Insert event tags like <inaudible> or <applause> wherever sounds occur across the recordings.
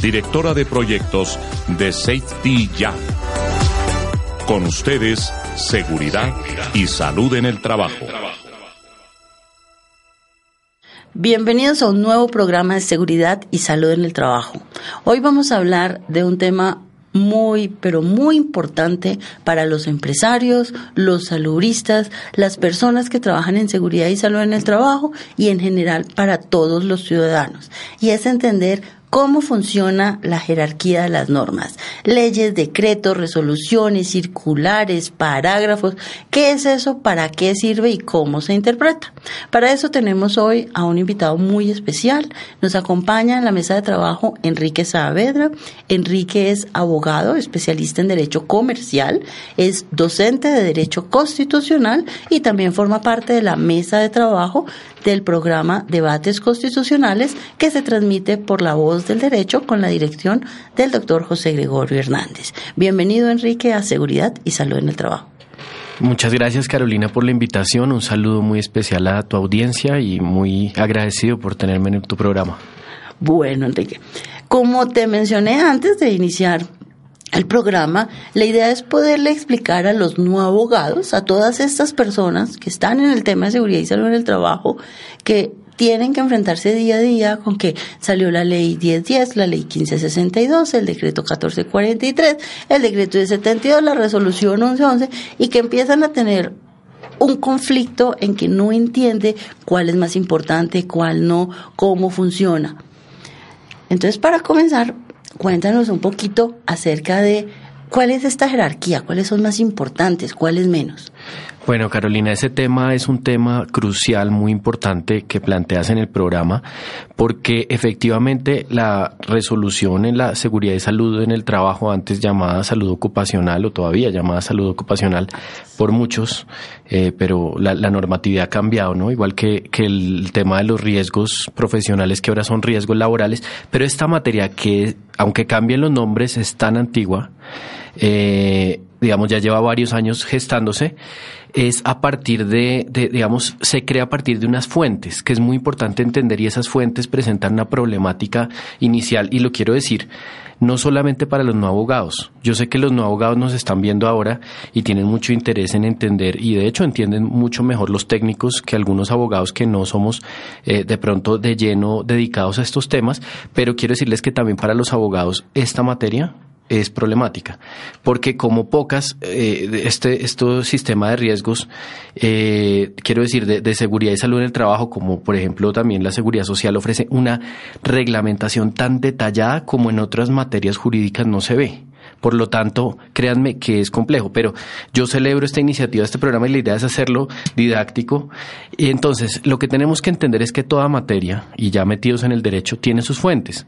directora de proyectos de Safety Ya. Con ustedes, seguridad y salud en el trabajo. Bienvenidos a un nuevo programa de seguridad y salud en el trabajo. Hoy vamos a hablar de un tema muy, pero muy importante para los empresarios, los salubristas, las personas que trabajan en seguridad y salud en el trabajo y en general para todos los ciudadanos. Y es entender cómo funciona la jerarquía de las normas, leyes, decretos, resoluciones, circulares, parágrafos, qué es eso, para qué sirve y cómo se interpreta. Para eso tenemos hoy a un invitado muy especial. Nos acompaña en la mesa de trabajo Enrique Saavedra. Enrique es abogado, especialista en derecho comercial, es docente de derecho constitucional y también forma parte de la mesa de trabajo del programa Debates Constitucionales que se transmite por la voz del Derecho con la dirección del doctor José Gregorio Hernández. Bienvenido, Enrique, a Seguridad y Salud en el Trabajo. Muchas gracias Carolina por la invitación, un saludo muy especial a tu audiencia y muy agradecido por tenerme en tu programa. Bueno, Enrique, como te mencioné antes de iniciar el programa, la idea es poderle explicar a los no abogados, a todas estas personas que están en el tema de seguridad y salud en el trabajo, que tienen que enfrentarse día a día con que salió la ley 1010, la ley 1562, el decreto 1443, el decreto de 72, la resolución 1111 y que empiezan a tener un conflicto en que no entiende cuál es más importante, cuál no, cómo funciona. Entonces, para comenzar, cuéntanos un poquito acerca de cuál es esta jerarquía, cuáles son más importantes, cuáles menos. Bueno, Carolina, ese tema es un tema crucial, muy importante que planteas en el programa, porque efectivamente la resolución en la seguridad y salud en el trabajo, antes llamada salud ocupacional o todavía llamada salud ocupacional por muchos, eh, pero la, normatividad ha cambiado, ¿no? Igual que, que el tema de los riesgos profesionales que ahora son riesgos laborales, pero esta materia que, aunque cambien los nombres, es tan antigua, eh, digamos, ya lleva varios años gestándose, es a partir de, digamos, se crea a partir de unas fuentes, que es muy importante entender y esas fuentes presentan una problemática inicial y lo quiero decir, no solamente para los no abogados. Yo sé que los no abogados nos están viendo ahora y tienen mucho interés en entender y de hecho entienden mucho mejor los técnicos que algunos abogados que no somos eh, de pronto de lleno dedicados a estos temas, pero quiero decirles que también para los abogados esta materia es problemática, porque como pocas, eh, este, este sistema de riesgos, eh, quiero decir, de, de, seguridad y salud en el trabajo, como por ejemplo también la seguridad social, ofrece una reglamentación tan detallada como en otras materias jurídicas no se ve. Por lo tanto, créanme que es complejo, pero yo celebro esta iniciativa, este programa y la idea es hacerlo didáctico. Y entonces, lo que tenemos que entender es que toda materia, y ya metidos en el derecho, tiene sus fuentes.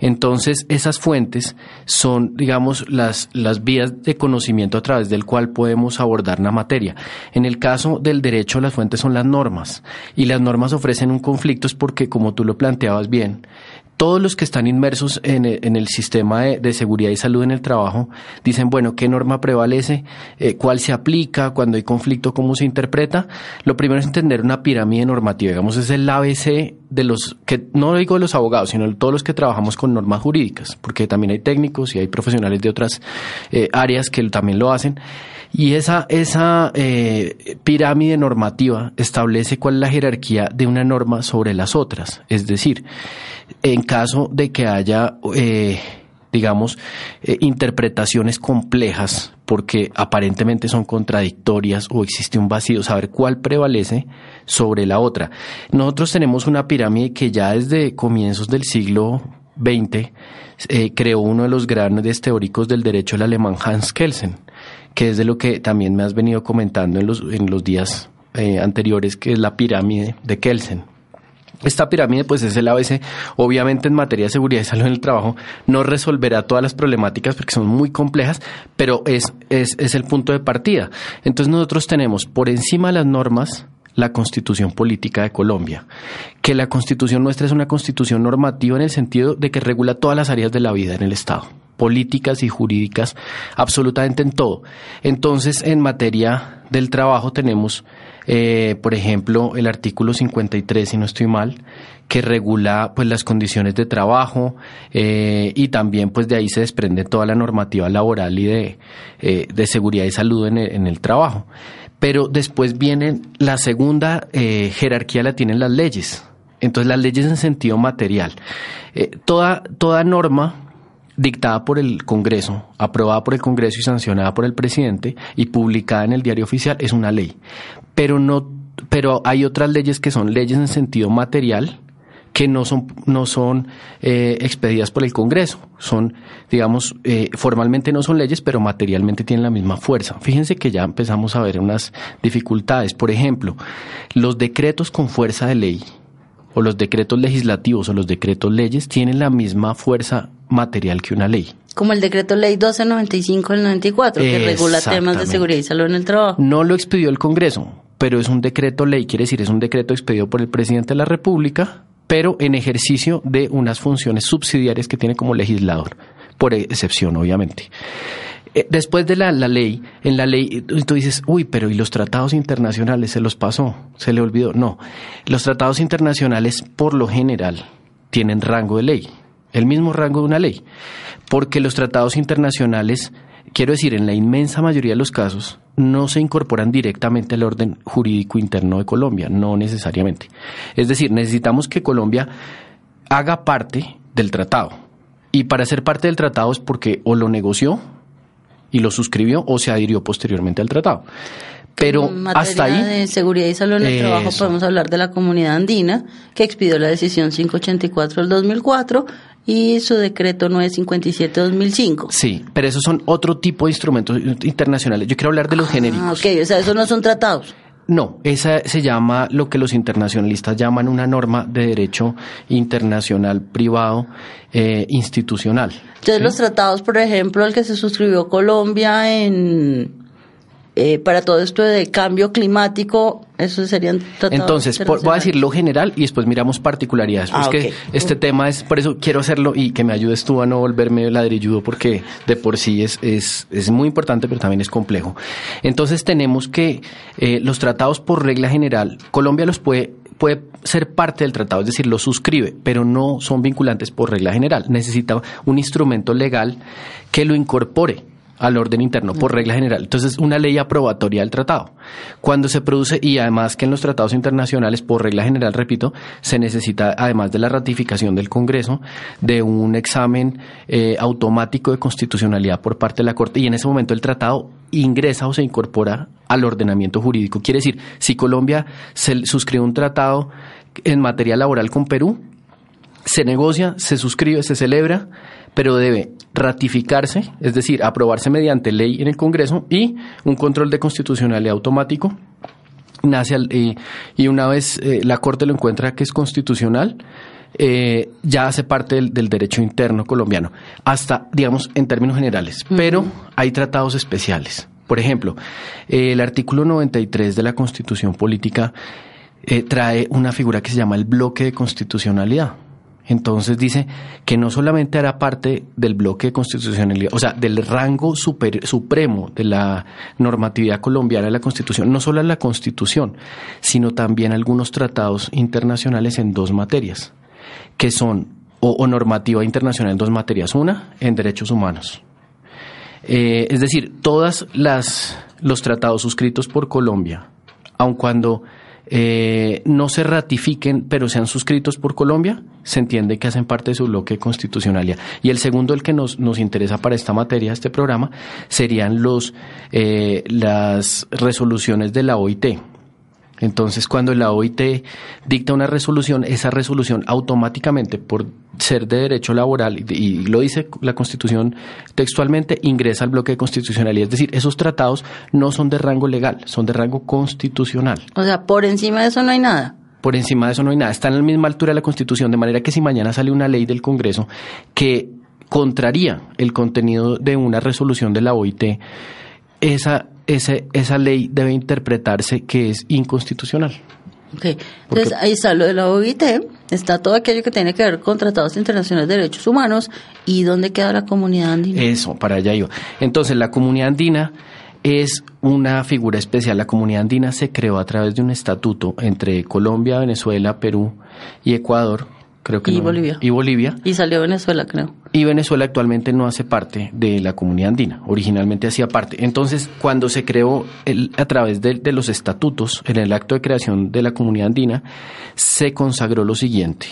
Entonces, esas fuentes son, digamos, las, las vías de conocimiento a través del cual podemos abordar una materia. En el caso del derecho, las fuentes son las normas. Y las normas ofrecen un conflicto es porque, como tú lo planteabas bien, todos los que están inmersos en el, sistema de, seguridad y salud en el trabajo dicen, bueno, ¿qué norma prevalece? Eh, ¿Cuál se aplica? Cuando hay conflicto, ¿cómo se interpreta? Lo primero es entender una pirámide normativa, digamos, es el ABC de los que, no digo de los abogados, sino de todos los que trabajamos con normas jurídicas, porque también hay técnicos y hay profesionales de otras eh, áreas que también lo hacen. Y esa, esa eh, pirámide normativa establece cuál es la jerarquía de una norma sobre las otras. Es decir, en caso de que haya eh, digamos, eh, interpretaciones complejas porque aparentemente son contradictorias o existe un vacío, saber cuál prevalece sobre la otra. Nosotros tenemos una pirámide que ya desde comienzos del siglo XX eh, creó uno de los grandes teóricos del derecho, el alemán Hans Kelsen, que es de lo que también me has venido comentando en los, en los días eh, anteriores, que es la pirámide de Kelsen. Esta pirámide, pues es el ABC. Obviamente en materia de seguridad y salud en el trabajo no resolverá todas las problemáticas porque son muy complejas, pero es, es, es el punto de partida. Entonces nosotros tenemos por encima de las normas la constitución política de Colombia, que la constitución nuestra es una constitución normativa en el sentido de que regula todas las áreas de la vida en el Estado políticas y jurídicas, absolutamente en todo. Entonces, en materia del trabajo tenemos, eh, por ejemplo, el artículo 53, si no estoy mal, que regula pues las condiciones de trabajo eh, y también pues de ahí se desprende toda la normativa laboral y de, eh, de seguridad y salud en el, en el, trabajo. Pero después viene la segunda jerarquía la tienen las leyes. Entonces las leyes en sentido material. toda, toda norma dictada por el Congreso, aprobada por el Congreso y sancionada por el presidente y publicada en el diario oficial es una ley. Pero no, pero hay otras leyes que son leyes en sentido material que no son no son eh, expedidas por el Congreso, son digamos eh, formalmente no son leyes, pero materialmente tienen la misma fuerza. Fíjense que ya empezamos a ver unas dificultades. Por ejemplo, los decretos con fuerza de ley o los decretos legislativos o los decretos leyes tienen la misma fuerza material que una ley. Como el decreto ley 1295 del 94, que regula temas de seguridad y salud en el trabajo. No lo expedió el Congreso, pero es un decreto ley, quiere decir, es un decreto expedido por el presidente de la República, pero en ejercicio de unas funciones subsidiarias que tiene como legislador, por excepción, obviamente. Eh, después de la, ley, en la ley tú dices, uy, pero ¿y los tratados internacionales? ¿Se los pasó? ¿Se le olvidó? No, los tratados internacionales por lo general tienen rango de ley, el mismo rango de una ley, porque los tratados internacionales, quiero decir, en la inmensa mayoría de los casos, no se incorporan directamente al orden jurídico interno de Colombia, no necesariamente. Es decir, necesitamos que Colombia haga parte del tratado. Y para ser parte del tratado es porque o lo negoció, y lo suscribió o se adhirió posteriormente al tratado. Pero hasta ahí. de seguridad y salud en el trabajo podemos hablar de la comunidad andina que expidió la decisión 584 del 2004 y su decreto 957-2005. Sí, pero esos son otro tipo de instrumentos internacionales. Yo quiero hablar de los ah, genéricos. Ok, o sea, esos no son tratados. No, esa se llama lo que los internacionalistas llaman una norma de derecho internacional privado eh, institucional. Entonces los tratados, por ejemplo, el que se suscribió Colombia en eh, para todo esto de cambio climático, eso serían tratados Entonces, voy a decir lo general y después miramos particularidades. Ah, que este tema es, por eso quiero hacerlo y que me ayudes tú a no volverme ladrilludo porque de por sí es, es, es muy importante, pero también es complejo. Entonces tenemos que eh, los tratados por regla general, Colombia los puede puede ser parte del tratado, es decir, lo suscribe, pero no son vinculantes por regla general. Necesita un instrumento legal que lo incorpore al orden interno por regla general. Entonces, una ley aprobatoria del tratado. Cuando se produce, y además que en los tratados internacionales, por regla general, repito, se necesita, además de la ratificación del Congreso, de un examen eh, automático de constitucionalidad por parte de la Corte, y en ese momento el tratado ingresa o se incorpora al ordenamiento jurídico. Quiere decir, si Colombia se suscribe un tratado en materia laboral con Perú, se negocia, se suscribe, se celebra, pero debe ratificarse, es decir, aprobarse mediante ley en el Congreso y un control de constitucionalidad automático. Nace y una vez eh, la Corte lo encuentra que es constitucional, eh, ya hace parte del, derecho interno colombiano, hasta, digamos, en términos generales. Pero hay tratados especiales. Por ejemplo, el artículo 93 de la Constitución Política eh, trae una figura que se llama el bloque de constitucionalidad Entonces dice que no solamente hará parte del bloque de constitucionalidad, o sea, del rango supremo de la normatividad colombiana de la Constitución, no solo la Constitución, sino también algunos tratados internacionales en dos materias, que son, o, normativa internacional en dos materias, una en derechos humanos. Eh, es decir, todas las los tratados suscritos por Colombia, aun cuando eh, no se ratifiquen, pero sean suscritos por Colombia, se entiende que hacen parte de su bloque de constitucionalidad. Y el segundo, el que nos, nos interesa para esta materia, este programa, serían los, eh, las resoluciones de la OIT. Entonces, cuando la OIT dicta una resolución, esa resolución automáticamente, por ser de derecho laboral, y lo dice la Constitución textualmente, ingresa al bloque de constitucionalidad. Es decir, esos tratados no son de rango legal, son de rango constitucional. O sea, por encima de eso no hay nada. Por encima de eso no hay nada. Está en la misma altura de la Constitución, de manera que si mañana sale una ley del Congreso que contraría el contenido de una resolución de la OIT, esa ese, esa ley debe interpretarse que es inconstitucional. Okay. Entonces ahí está lo de la OIT, está todo aquello que tiene que ver con tratados internacionales de derechos humanos y dónde queda la comunidad andina. Eso, para allá yo. Entonces la comunidad andina es una figura especial. La comunidad andina se creó a través de un estatuto entre Colombia, Venezuela, Perú y Ecuador creo que y Bolivia. Y Bolivia. Y salió Venezuela, creo. Y Venezuela actualmente no hace parte de la comunidad andina, originalmente hacía parte. Entonces, cuando se creó el, a través de, los estatutos, en el acto de creación de la comunidad andina, se consagró lo siguiente,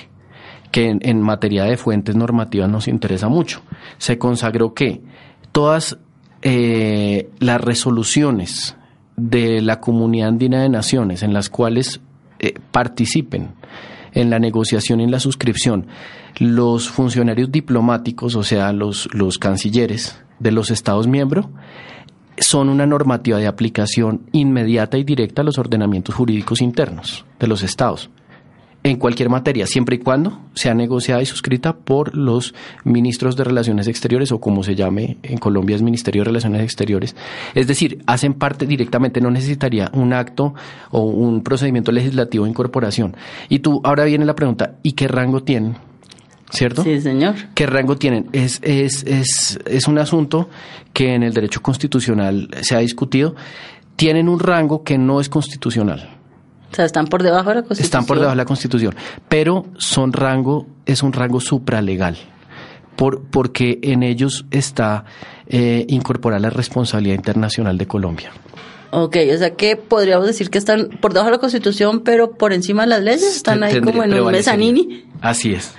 que en, materia de fuentes normativas nos interesa mucho. Se consagró que todas eh, las resoluciones de la comunidad andina de naciones en las cuales eh, participen en la negociación y en la suscripción los funcionarios diplomáticos, o sea, los, los cancilleres de los Estados miembros, son una normativa de aplicación inmediata y directa a los ordenamientos jurídicos internos de los estados en cualquier materia, siempre y cuando sea negociada y suscrita por los ministros de Relaciones Exteriores o como se llame en Colombia es Ministerio de Relaciones Exteriores. Es decir, hacen parte directamente, no necesitaría un acto o un procedimiento legislativo de incorporación. Y tú, ahora viene la pregunta, ¿y qué rango tienen? ¿Cierto? Sí, señor. ¿Qué rango tienen? Es, es, es, es un asunto que en el derecho constitucional se ha discutido. Tienen un rango que no es constitucional o sea, están por debajo de la Constitución. Están por debajo de la Constitución, pero son rango, es un rango supralegal, por, porque en ellos está eh, incorporar la responsabilidad internacional de Colombia. Ok, o sea que podríamos decir que están por debajo de la Constitución, pero por encima de las leyes, están ahí como en un mezanini. Así es.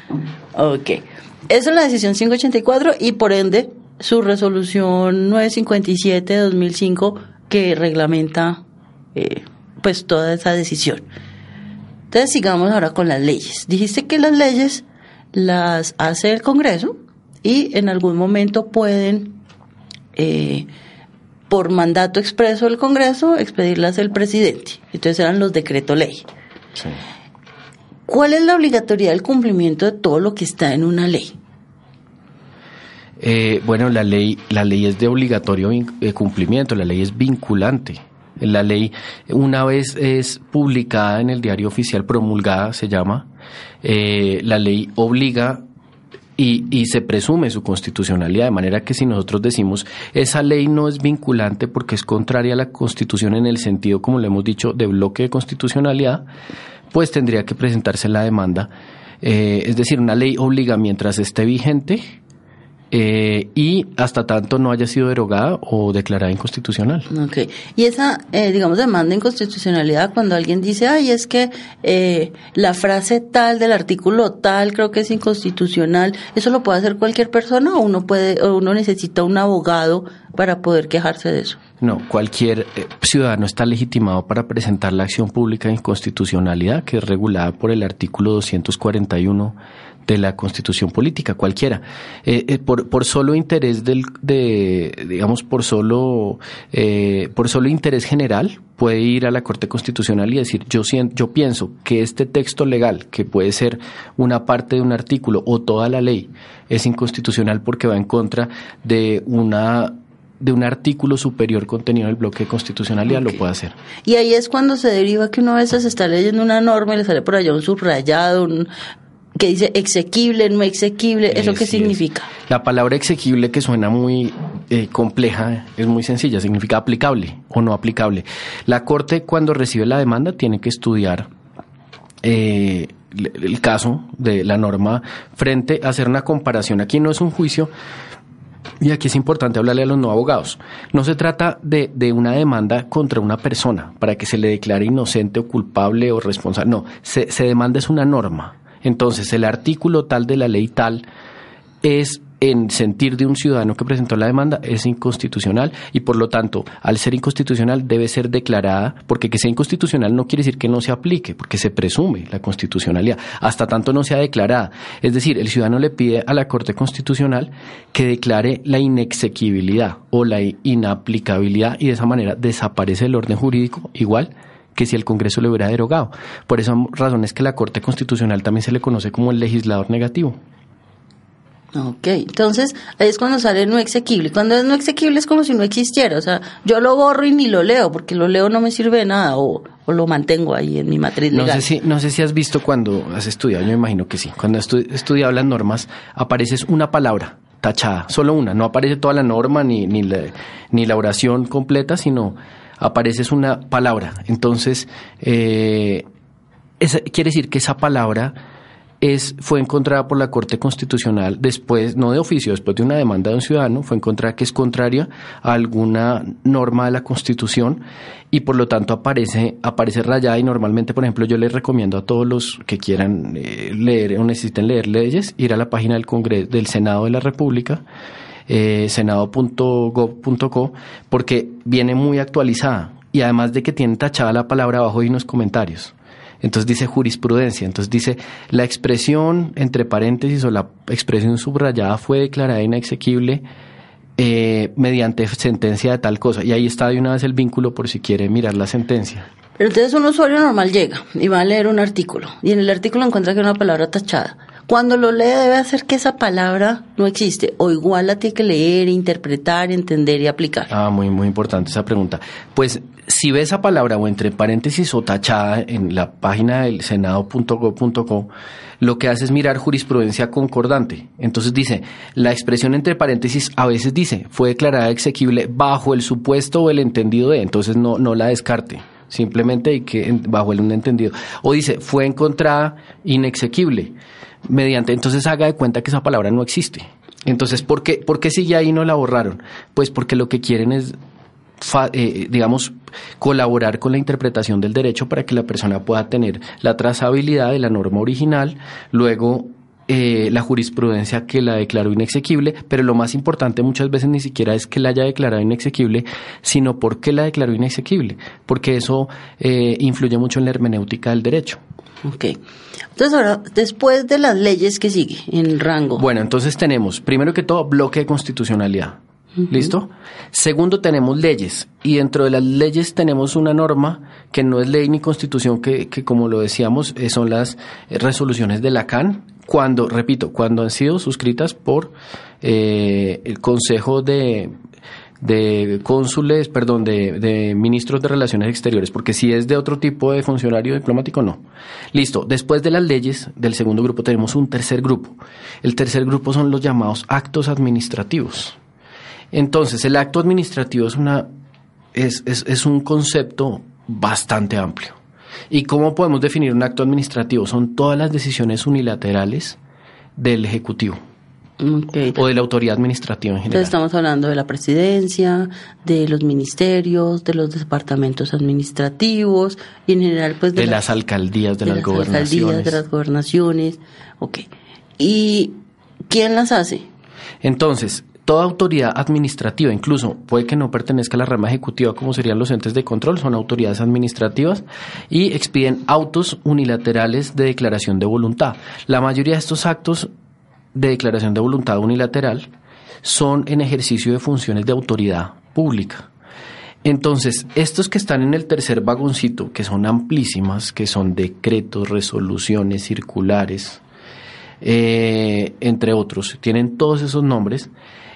Ok. Eso es la decisión 584 y por ende su resolución 957 de 2005 que reglamenta eh, pues toda esa decisión. Entonces sigamos ahora con las leyes. Dijiste que las leyes las hace el Congreso y en algún momento pueden, eh, por mandato expreso del Congreso, expedirlas el presidente. Entonces eran los decreto ley. ¿Cuál es la obligatoriedad del cumplimiento de todo lo que está en una ley? Eh, bueno, la ley, la ley es de obligatorio eh, cumplimiento, la ley es vinculante. La ley, una vez es publicada en el diario oficial, promulgada se llama, eh, la ley obliga y, y, se presume su constitucionalidad, de manera que si nosotros decimos esa ley no es vinculante porque es contraria a la constitución en el sentido, como le hemos dicho, de bloque de constitucionalidad, pues tendría que presentarse la demanda. Eh, es decir, una ley obliga mientras esté vigente eh, y hasta tanto no haya sido derogada o declarada inconstitucional. Ok. Y esa, eh, digamos, demanda inconstitucionalidad cuando alguien dice, ay, es que eh, la frase tal del artículo tal creo que es inconstitucional, ¿eso lo puede hacer cualquier persona o uno, puede, o uno necesita un abogado para poder quejarse de eso? No, cualquier ciudadano está legitimado para presentar la acción pública de inconstitucionalidad que es regulada por el artículo 241 de la constitución política, cualquiera. Eh, eh, por, por solo interés del, de, digamos, por solo, eh, por solo interés general, puede ir a la Corte Constitucional y decir, yo, yo pienso que este texto legal, que puede ser una parte de un artículo o toda la ley, es inconstitucional porque va en contra de una de un artículo superior contenido en el bloque de constitucionalidad lo puede hacer. Y ahí es cuando se deriva que uno a veces está leyendo una norma y le sale por allá un subrayado, un, que dice exequible, no exequible, ¿eso qué significa? La palabra exequible que suena muy eh, compleja es muy sencilla, significa aplicable o no aplicable. La Corte cuando recibe la demanda tiene que estudiar eh, el caso de la norma frente a hacer una comparación. Aquí no es un juicio, y aquí es importante hablarle a los no abogados. No se trata de, de, una demanda contra una persona para que se le declare inocente o culpable o responsable. No, se, se demanda es una norma. Entonces, el artículo tal de la ley tal es en sentir de un ciudadano que presentó la demanda es inconstitucional y por lo tanto, al ser inconstitucional debe ser declarada, porque que sea inconstitucional no quiere decir que no se aplique, porque se presume la constitucionalidad, hasta tanto no sea declarada. Es decir, el ciudadano le pide a la Corte Constitucional que declare la inexequibilidad o la inaplicabilidad y de esa manera desaparece el orden jurídico igual que si el Congreso le hubiera derogado. Por esa razón es que la Corte Constitucional también se le conoce como el legislador negativo. Ok, entonces es cuando sale no exequible. Cuando es no exequible es como si no existiera. O sea, yo lo borro y ni lo leo, porque lo leo no me sirve de nada, o, lo mantengo ahí en mi matriz legal. No sé, si, no sé si has visto cuando has estudiado, yo me imagino que sí. Cuando has estudiado las normas, apareces una palabra tachada, solo una. No aparece toda la norma ni, ni, la, ni la oración completa, sino apareces una palabra. Entonces, eh, quiere decir que esa palabra es, fue encontrada por la Corte Constitucional después, no de oficio, después de una demanda de un ciudadano, fue encontrada que es contraria a alguna norma de la Constitución y por lo tanto aparece, aparece rayada y normalmente, por ejemplo, yo les recomiendo a todos los que quieran eh, leer o necesiten leer leyes, ir a la página del Congreso, del Senado de la República, eh, senado.gov.co, porque viene muy actualizada y además de que tiene tachada la palabra abajo y unos comentarios. Entonces dice jurisprudencia, entonces dice la expresión entre paréntesis o la expresión subrayada fue declarada inexequible eh, mediante sentencia de tal cosa. Y ahí está de una vez el vínculo por si quiere mirar la sentencia. Pero entonces un usuario normal llega y va a leer un artículo y en el artículo encuentra que hay una palabra tachada. Cuando lo lee debe hacer que esa palabra no existe o igual la tiene que leer, interpretar, entender y aplicar. Ah, muy, muy importante esa pregunta. Pues si ve esa palabra o entre paréntesis o tachada en la página del senado.go.co, lo que hace es mirar jurisprudencia concordante. Entonces dice, la expresión entre paréntesis a veces dice, fue declarada exequible bajo el supuesto o el entendido de, entonces no, no la descarte simplemente y que bajo el un entendido. O dice, fue encontrada inexequible mediante, entonces haga de cuenta que esa palabra no existe. Entonces, ¿por qué, ¿por qué sigue ahí y no la borraron? Pues porque lo que quieren es eh, digamos, colaborar con la interpretación del derecho para que la persona pueda tener la trazabilidad de la norma original, luego eh, la jurisprudencia que la declaró inexequible, pero lo más importante muchas veces ni siquiera es que la haya declarado inexequible, sino por qué la declaró inexequible, porque eso eh, influye mucho en la hermenéutica del derecho. Ok. Entonces ahora, después de las leyes que sigue en rango. Bueno, entonces tenemos, primero que todo, bloque de constitucionalidad. ¿Listo? Segundo, tenemos leyes. Y dentro de las leyes tenemos una norma que no es ley ni constitución, que, que como lo decíamos, eh, son las eh, resoluciones de la CAN, cuando, repito, cuando han sido suscritas por eh, el Consejo de, de cónsules, perdón, de, ministros de Relaciones Exteriores, porque si es de otro tipo de funcionario diplomático, no. Listo, después de las leyes del segundo grupo tenemos un tercer grupo. El tercer grupo son los llamados actos administrativos. Entonces, el acto administrativo es, una, es, es, es un concepto bastante amplio. ¿Y cómo podemos definir un acto administrativo? Son todas las decisiones unilaterales del Ejecutivo. O de la autoridad administrativa en general. Entonces estamos hablando de la presidencia, de los ministerios, de los departamentos administrativos y en general pues de, las alcaldías, de, las, gobernaciones. Alcaldías, de las gobernaciones. Ok. ¿Y quién las hace? Entonces, Toda autoridad administrativa, incluso puede que no pertenezca a la rama ejecutiva como serían los entes de control, son autoridades administrativas y expiden autos unilaterales de declaración de voluntad. La mayoría de estos actos de declaración de voluntad unilateral son en ejercicio de funciones de autoridad pública. Entonces, estos que están en el tercer vagoncito, que son amplísimas, que son decretos, resoluciones, circulares, eh, entre otros, tienen todos esos nombres,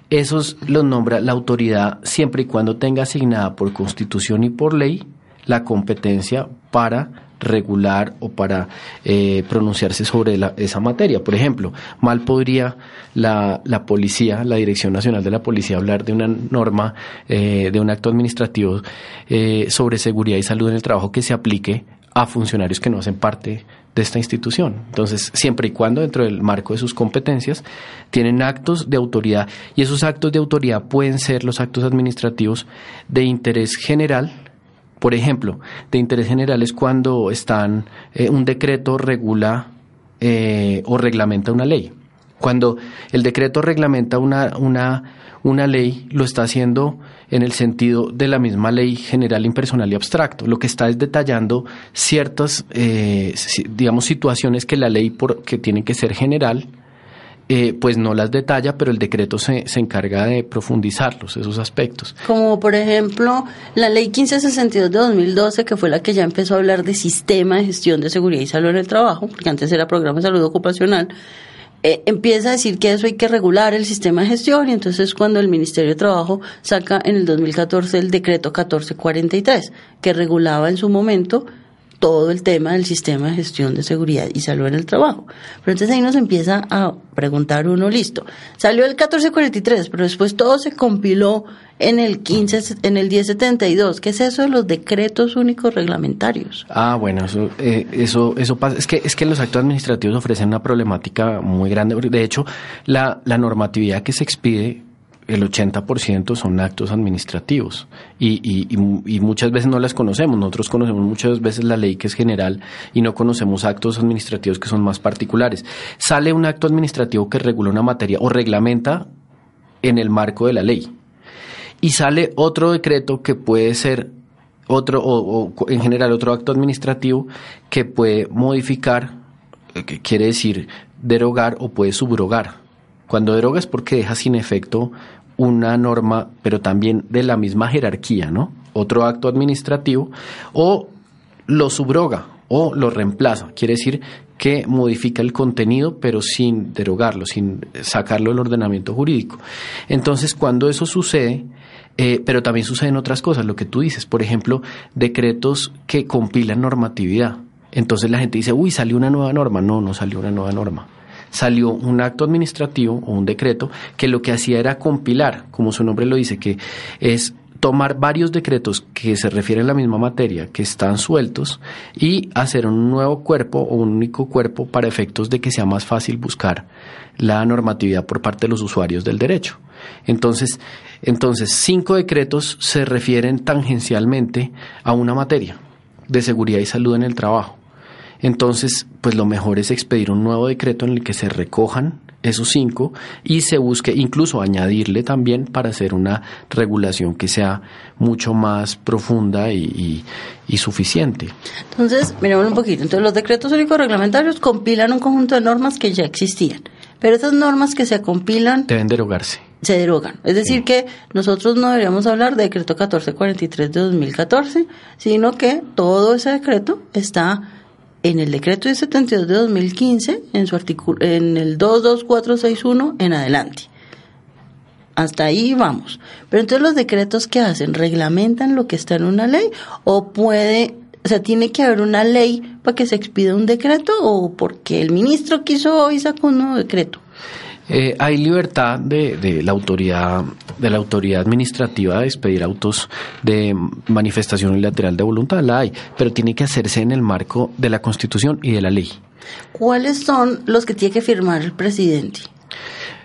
esos los nombra la autoridad siempre y cuando tenga asignada por constitución y por ley la competencia para regular o para eh, pronunciarse sobre esa materia. Por ejemplo, mal podría la, la, policía, la Dirección Nacional de la Policía, hablar de una norma, eh, de un acto administrativo eh, sobre seguridad y salud en el trabajo que se aplique a funcionarios que no hacen parte de esta institución. Entonces, siempre y cuando dentro del marco de sus competencias tienen actos de autoridad y esos actos de autoridad pueden ser los actos administrativos de interés general. Por ejemplo, de interés general es cuando están eh, un decreto regula eh, o reglamenta una ley. Cuando el decreto reglamenta una, una, una ley, lo está haciendo en el sentido de la misma ley general, impersonal y abstracto. Lo que está es detallando ciertas, eh, digamos, situaciones que la ley por, que tiene que ser general, eh, pues no las detalla, pero el decreto se, se, encarga de profundizarlos, esos aspectos. Como por ejemplo la ley 1562 de 2012, que fue la que ya empezó a hablar de sistema de gestión de seguridad y salud en el trabajo, porque antes era programa de salud ocupacional, eh, empieza a decir que eso hay que regular el sistema de gestión y entonces cuando el Ministerio de Trabajo saca en el 2014 el decreto 1443 que regulaba en su momento todo el tema del sistema de gestión de seguridad y salud en el trabajo. Pero entonces ahí nos empieza a preguntar uno, listo, salió el 1443, pero después todo se compiló en el 15, en el 1072. ¿Qué es eso de los decretos únicos reglamentarios? Ah, bueno, eso, eh, eso, eso pasa. Es que, es que los actos administrativos ofrecen una problemática muy grande. De hecho, la, la normatividad que se expide el 80% son actos administrativos y, y, muchas veces no las conocemos. Nosotros conocemos muchas veces la ley que es general y no conocemos actos administrativos que son más particulares. Sale un acto administrativo que regula una materia o reglamenta en el marco de la ley y sale otro decreto que puede ser otro o, o en general otro acto administrativo que puede modificar, eh, que quiere decir derogar o puede subrogar cuando deroga es porque deja sin efecto una norma, pero también de la misma jerarquía, ¿no? Otro acto administrativo, o lo subroga o lo reemplaza. Quiere decir que modifica el contenido, pero sin derogarlo, sin sacarlo del ordenamiento jurídico. Entonces, cuando eso sucede, eh, pero también suceden otras cosas, lo que tú dices, por ejemplo, decretos que compilan normatividad. Entonces la gente dice, uy, salió una nueva norma. No, no salió una nueva norma salió un acto administrativo o un decreto que lo que hacía era compilar, como su nombre lo dice, que es tomar varios decretos que se refieren a la misma materia, que están sueltos, y hacer un nuevo cuerpo o un único cuerpo para efectos de que sea más fácil buscar la normatividad por parte de los usuarios del derecho. Entonces, entonces cinco decretos se refieren tangencialmente a una materia de seguridad y salud en el trabajo. Entonces, pues lo mejor es expedir un nuevo decreto en el que se recojan esos cinco y se busque incluso añadirle también para hacer una regulación que sea mucho más profunda y, suficiente. Entonces, miremos un poquito. Entonces, los decretos únicos reglamentarios compilan un conjunto de normas que ya existían, pero esas normas que se compilan... Deben derogarse. Se derogan. Es decir, que nosotros no deberíamos hablar de decreto 1443 de 2014, sino que todo ese decreto está en el decreto de 72 de 2015, en, su artículo, en el 22461 en adelante. Hasta ahí vamos. Pero entonces los decretos que hacen, reglamentan lo que está en una ley o puede, o sea, tiene que haber una ley para que se expida un decreto o porque el ministro quiso hoy sacó un nuevo decreto. Eh, hay libertad de, de, la autoridad de la autoridad administrativa de expedir autos de manifestación unilateral de voluntad, la hay, pero tiene que hacerse en el marco de la Constitución y de la ley. ¿Cuáles son los que tiene que firmar el presidente?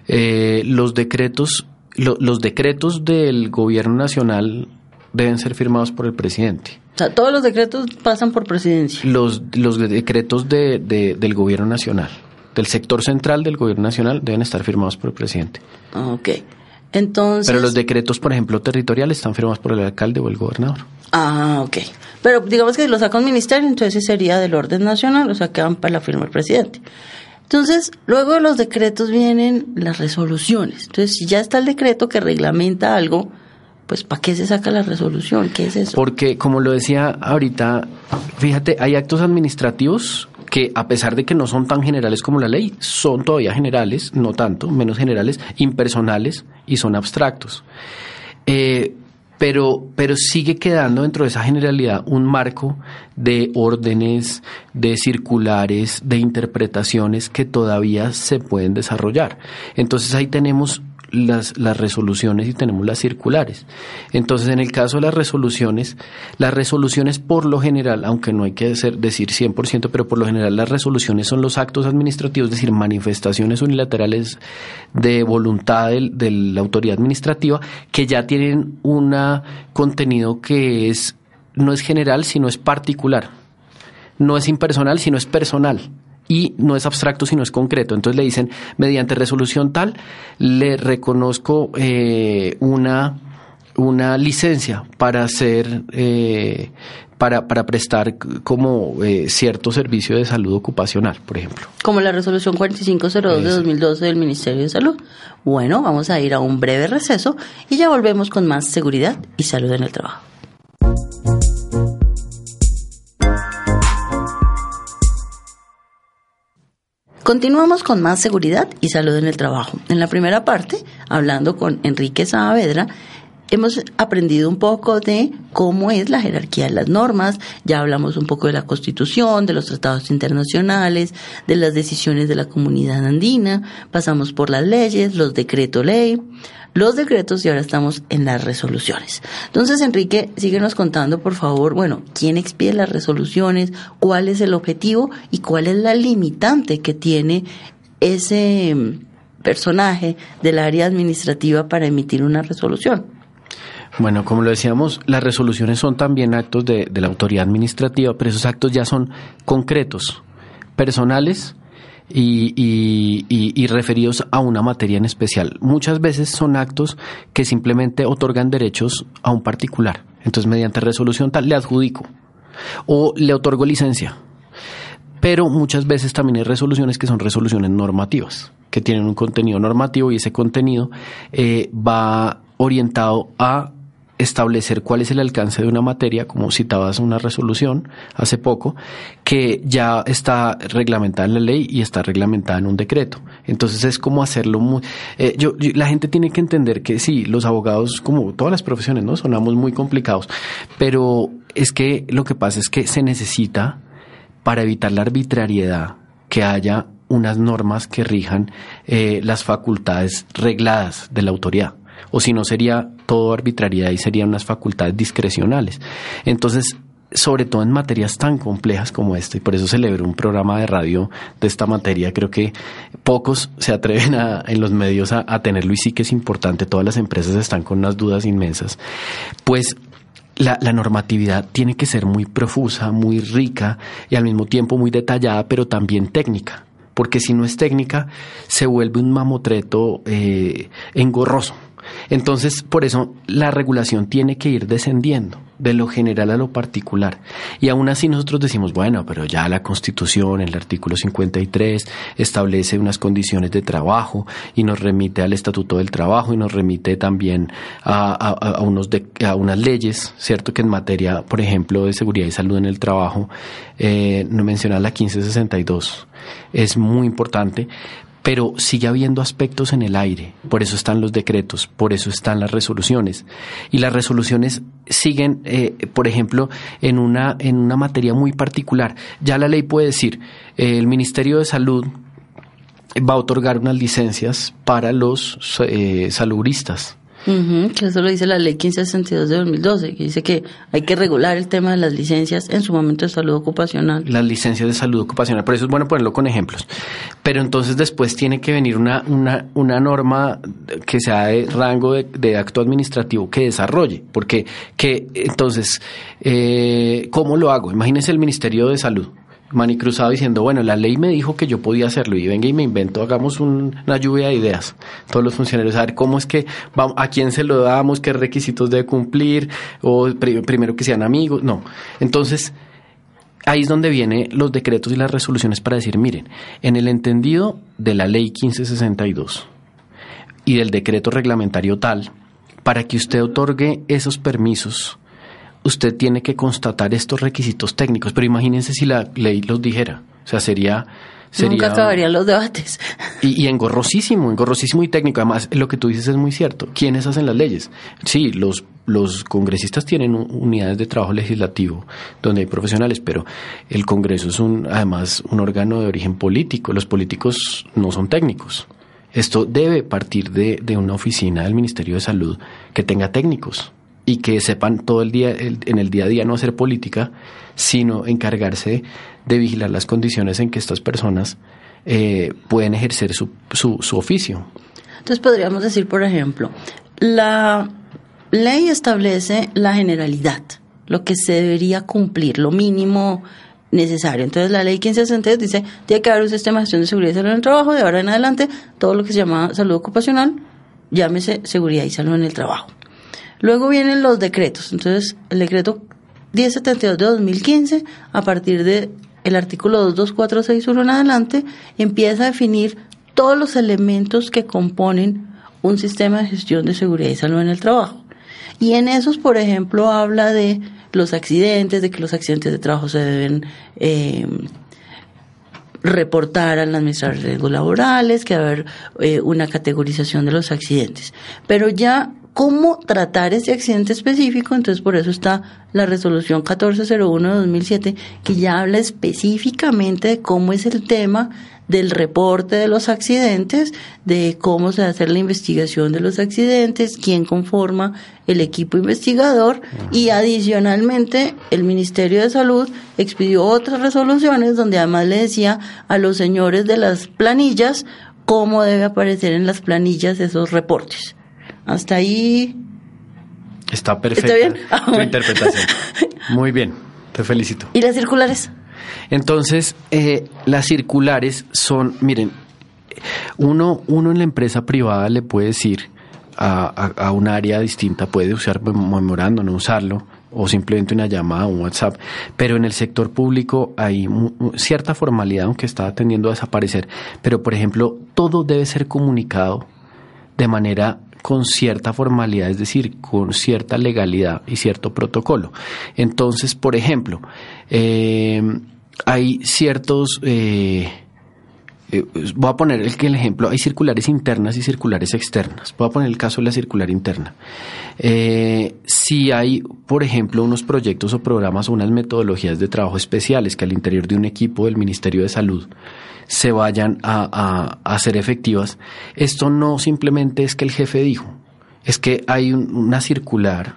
Eh, los decretos, los decretos del gobierno nacional deben ser firmados por el presidente. O sea, todos los decretos pasan por presidencia. Los, los decretos de, del gobierno nacional del sector central del gobierno nacional deben estar firmados por el presidente. Ah, ok. Entonces. Pero los decretos, por ejemplo, territoriales están firmados por el alcalde o el gobernador. Ah, ok. Pero digamos que si lo saca un ministerio, entonces sería del orden nacional, o sea, que van para la firma del presidente. Entonces, luego de los decretos vienen las resoluciones. Entonces, si ya está el decreto que reglamenta algo, pues ¿para qué se saca la resolución? ¿Qué es eso? Porque, como lo decía ahorita, fíjate, hay actos administrativos que a pesar de que no son tan generales como la ley, son todavía generales, no tanto, menos generales, impersonales y son abstractos. Eh, pero, pero sigue quedando dentro de esa generalidad un marco de órdenes, de circulares, de interpretaciones que todavía se pueden desarrollar. Entonces ahí tenemos las, las resoluciones y tenemos las circulares. Entonces, en el caso de las resoluciones, las resoluciones por lo general, aunque no hay que decir 100%, pero por lo general las resoluciones son los actos administrativos, es decir, manifestaciones unilaterales de voluntad de la autoridad administrativa que ya tienen un contenido que es no es general, sino es particular. No es impersonal, sino es personal y no es abstracto sino es concreto. Entonces le dicen, mediante resolución tal, le reconozco eh, una, una licencia para hacer, eh, para, para prestar como eh, cierto servicio de salud ocupacional, por ejemplo. Como la resolución 4502 de 2012 del Ministerio de Salud. Bueno, vamos a ir a un breve receso y ya volvemos con más seguridad y salud en el trabajo. Continuamos con más seguridad y salud en el trabajo. En la primera parte, hablando con Enrique Saavedra, hemos aprendido un poco de cómo es la jerarquía de las normas, ya hablamos un poco de la Constitución, de los tratados internacionales, de las decisiones de la comunidad andina, pasamos por las leyes, los decretos ley, los decretos y ahora estamos en las resoluciones. Entonces, Enrique, síguenos contando, por favor, bueno, quién expide las resoluciones, cuál es el objetivo y cuál es la limitante que tiene ese mm, personaje del área administrativa para emitir una resolución. Bueno, como lo decíamos, las resoluciones son también actos de, de la autoridad administrativa, pero esos actos ya son concretos, personales y, y, referidos a una materia en especial. Muchas veces son actos que simplemente otorgan derechos a un particular. Entonces, mediante resolución tal, le adjudico o le otorgo licencia. Pero muchas veces también hay resoluciones que son resoluciones normativas, que tienen un contenido normativo y ese contenido eh, va orientado a establecer cuál es el alcance de una materia, como citabas una resolución hace poco, que ya está reglamentada en la ley y está reglamentada en un decreto. Entonces es como hacerlo muy... Eh, yo, la gente tiene que entender que sí, los abogados, como todas las profesiones, ¿no? Sonamos muy complicados, pero es que lo que pasa es que se necesita, para evitar la arbitrariedad, que haya unas normas que rijan eh, las facultades regladas de la autoridad o si no sería todo arbitrariedad y serían unas facultades discrecionales. Entonces, sobre todo en materias tan complejas como esta, y por eso celebro un programa de radio de esta materia, creo que pocos se atreven a, en los medios a, tenerlo y sí que es importante, todas las empresas están con unas dudas inmensas, pues la, normatividad tiene que ser muy profusa, muy rica y al mismo tiempo muy detallada, pero también técnica, porque si no es técnica, se vuelve un mamotreto eh, engorroso entonces, por eso la regulación tiene que ir descendiendo de lo general a lo particular. Y aún así nosotros decimos, bueno, pero ya la Constitución, el artículo 53, establece unas condiciones de trabajo y nos remite al Estatuto del Trabajo y nos remite también a, unos a unas leyes, ¿cierto? Que en materia, por ejemplo, de seguridad y salud en el trabajo, eh, no menciona la 1562. Es muy importante, pero sigue habiendo aspectos en el aire, por eso están los decretos, por eso están las resoluciones. Y las resoluciones siguen, eh, por ejemplo, en una, en una materia muy particular. Ya la ley puede decir, eh, el Ministerio de Salud va a otorgar unas licencias para los eh, saludistas que eso lo dice la ley 1562 de 2012, que dice que hay que regular el tema de las licencias en su momento de salud ocupacional. Las licencias de salud ocupacional, por eso es bueno ponerlo con ejemplos. Pero entonces después tiene que venir una, una, una norma que sea de rango de, acto administrativo que desarrolle, porque que entonces, eh, ¿cómo lo hago? Imagínense el Ministerio de Salud manicruzado diciendo, bueno, la ley me dijo que yo podía hacerlo y venga y me invento, hagamos una lluvia de ideas. Todos los funcionarios, a ver cómo es que, vamos, a quién se lo damos, qué requisitos debe cumplir, o primero que sean amigos, no. Entonces, ahí es donde vienen los decretos y las resoluciones para decir, miren, en el entendido de la ley 1562 y del decreto reglamentario tal, para que usted otorgue esos permisos, usted tiene que constatar estos requisitos técnicos, pero imagínense si la ley los dijera. O sea, sería Nunca acabarían los debates. <laughs> Y, y, engorrosísimo, engorrosísimo y técnico. Además, lo que tú dices es muy cierto. ¿Quiénes hacen las leyes? Sí, los, los congresistas tienen unidades de trabajo legislativo donde hay profesionales, pero el Congreso es un, además un órgano de origen político. Los políticos no son técnicos. Esto debe partir de, de una oficina del Ministerio de Salud que tenga técnicos y que sepan todo el día, en el día a día no hacer política, sino encargarse de vigilar las condiciones en que estas personas eh, pueden ejercer su, su, su oficio. Entonces podríamos decir, por ejemplo, la ley establece la generalidad, lo que se debería cumplir, lo mínimo necesario. Entonces la ley 1563 dice, tiene que haber un sistema de gestión de seguridad y salud en el trabajo, de ahora en adelante todo lo que se llama salud ocupacional, llámese seguridad y salud en el trabajo. Luego vienen los decretos. Entonces, el decreto 1072 de 2015, a partir de artículo 22461 en adelante, empieza a definir todos los elementos que componen un sistema de gestión de seguridad y salud en el trabajo. Y en esos, por ejemplo, habla de los accidentes, de que los accidentes de trabajo se deben eh, reportar al administrador de riesgos laborales, que va a haber eh, una categorización de los accidentes. Pero ya cómo tratar ese accidente específico, entonces por eso está la resolución 1401 de 2007, que ya habla específicamente de cómo es el tema del reporte de los accidentes, de cómo se hace la investigación de los accidentes, quién conforma el equipo investigador y adicionalmente el Ministerio de Salud expidió otras resoluciones donde además le decía a los señores de las planillas cómo debe aparecer en las planillas esos reportes. Hasta ahí. Está perfecta ¿Está bien? <laughs> Ah, tu interpretación. <laughs> Muy bien, te felicito. ¿Y las circulares? Entonces, eh, las circulares son, miren, uno, uno en la empresa privada le puede decir a, a, un área distinta, puede usar memorando, no usarlo, o simplemente una llamada un WhatsApp, pero en el sector público hay cierta formalidad, aunque está tendiendo a desaparecer, pero por ejemplo, todo debe ser comunicado de manera con cierta formalidad, es decir, con cierta legalidad y cierto protocolo. Entonces, por ejemplo, eh, hay ciertos... Eh, eh, voy a poner el, el, ejemplo, hay circulares internas y circulares externas. Voy a poner el caso de la circular interna. si hay, por ejemplo, unos proyectos o programas o unas metodologías de trabajo especiales que al interior de un equipo del Ministerio de Salud se vayan a, a, ser efectivas. Esto no simplemente es que el jefe dijo, es que hay una circular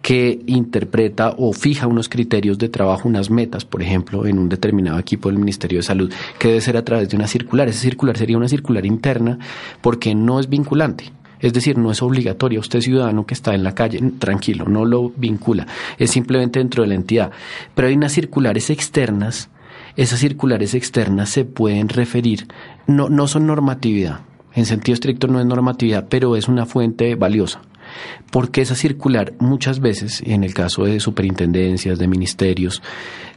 que interpreta o fija unos criterios de trabajo, unas metas, por ejemplo, en un determinado equipo del Ministerio de Salud, que debe ser a través de una circular. Esa circular sería una circular interna porque no es vinculante. Es decir, no es obligatorio. Usted ciudadano que está en la calle, tranquilo, no lo vincula. Es simplemente dentro de la entidad. Pero hay unas circulares externas esas circulares externas se pueden referir, no, no son normatividad, en sentido estricto no es normatividad, pero es una fuente valiosa. Porque esa circular muchas veces, en el caso de superintendencias, de ministerios,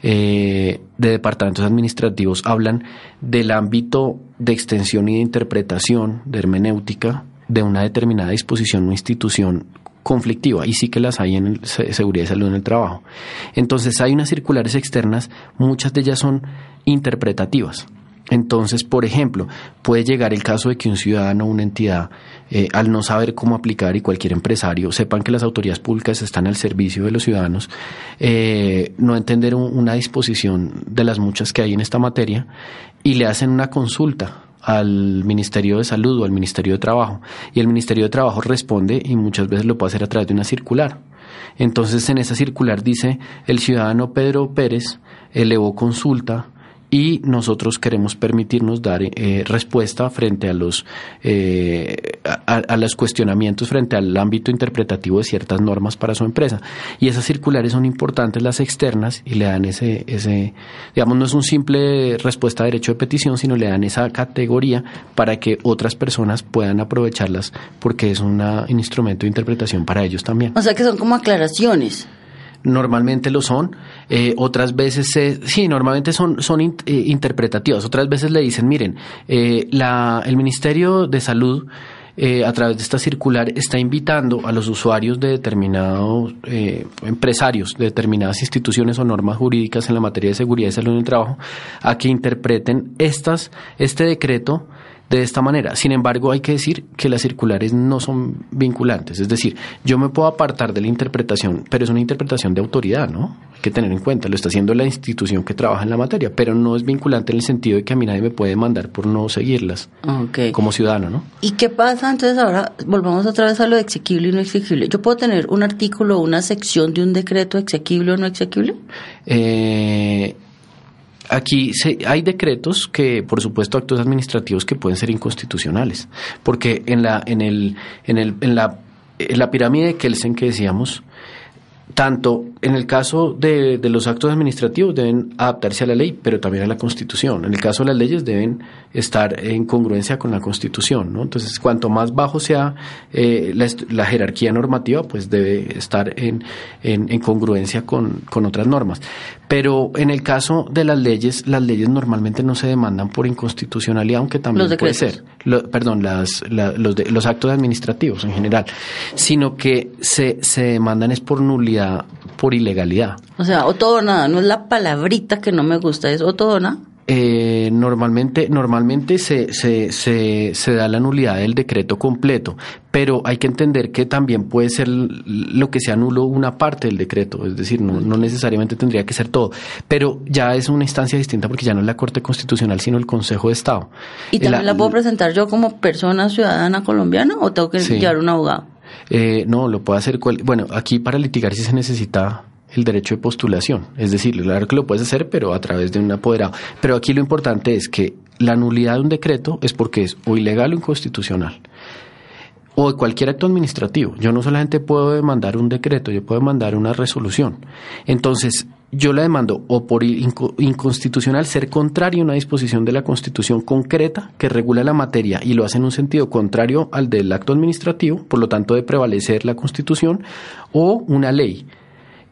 eh, de departamentos administrativos, hablan del ámbito de extensión y de interpretación, de hermenéutica, de una determinada disposición o institución conflictiva y sí que las hay en seguridad y salud en el trabajo. Entonces hay unas circulares externas, muchas de ellas son interpretativas. Entonces, por ejemplo, puede llegar el caso de que un ciudadano o una entidad, eh, al no saber cómo aplicar y cualquier empresario, sepan que las autoridades públicas están al servicio de los ciudadanos, eh, no entender una disposición de las muchas que hay en esta materia y le hacen una consulta al Ministerio de Salud o al Ministerio de Trabajo. Y el Ministerio de Trabajo responde y muchas veces lo puede hacer a través de una circular. Entonces en esa circular dice el ciudadano Pedro Pérez elevó consulta y nosotros queremos permitirnos dar eh, respuesta frente a los eh, a, los cuestionamientos frente al ámbito interpretativo de ciertas normas para su empresa. Y esas circulares son importantes las externas y le dan ese ese digamos no es un simple respuesta a derecho de petición sino le dan esa categoría para que otras personas puedan aprovecharlas porque es un instrumento de interpretación para ellos también. O sea que son como aclaraciones normalmente lo son, eh, otras veces, sí, normalmente son, son eh, interpretativas, otras veces le dicen, miren, eh, la, el Ministerio de Salud eh, a través de esta circular, está invitando a los usuarios de determinados eh, empresarios, de determinadas instituciones o normas jurídicas en la materia de seguridad y salud en el trabajo, a que interpreten estas, este decreto de esta manera. Sin embargo, hay que decir que las circulares no son vinculantes. Es decir, yo me puedo apartar de la interpretación, pero es una interpretación de autoridad, ¿no? Hay que tener en cuenta, lo está haciendo la institución que trabaja en la materia, pero no es vinculante en el sentido de que a mí nadie me puede mandar por no seguirlas como ciudadano, ¿no? ¿Y qué pasa? Entonces ahora volvamos otra vez a lo de exequible y no exequible. ¿Yo puedo tener un artículo o una sección de un decreto exequible o no exequible? Eh, Aquí se, hay decretos que, por supuesto, actos administrativos que pueden ser inconstitucionales, porque en la, en el, en el, en la, en la pirámide de Kelsen que decíamos, tanto en el caso de, de, los actos administrativos deben adaptarse a la ley, pero también a la Constitución. En el caso de las leyes deben estar en congruencia con la Constitución. ¿no? Entonces, cuanto más bajo sea eh, la, la, jerarquía normativa, pues debe estar en, en, en congruencia con, con, otras normas. Pero en el caso de las leyes, las leyes normalmente no se demandan por inconstitucionalidad, aunque también puede ser. Lo, perdón, las, la, los, de, los actos administrativos en general, sino que se, se demandan es por nulidad, por ilegalidad. O sea, o todo o nada, no es la palabrita que no me gusta, es o todo o nada. Eh, normalmente normalmente se, se, se, se, da la nulidad del decreto completo, pero hay que entender que también puede ser lo que sea nulo una parte del decreto, es decir, no, no necesariamente tendría que ser todo, pero ya es una instancia distinta porque ya no es la Corte Constitucional, sino el Consejo de Estado. ¿Y también la, la puedo presentar yo como persona ciudadana colombiana o tengo que sí. llevar un abogado? Eh, no, lo puede hacer. Bueno, aquí para litigar sí se necesita el derecho de postulación. Es decir, claro que lo puedes hacer, pero a través de un apoderado. Pero aquí lo importante es que la nulidad de un decreto es porque es o ilegal o inconstitucional. O de cualquier acto administrativo. Yo no solamente puedo demandar un decreto, yo puedo demandar una resolución. Entonces, yo la demando o por inconstitucional ser contrario a una disposición de la Constitución concreta que regula la materia y lo hace en un sentido contrario al del acto administrativo, por lo tanto de prevalecer la Constitución, o una ley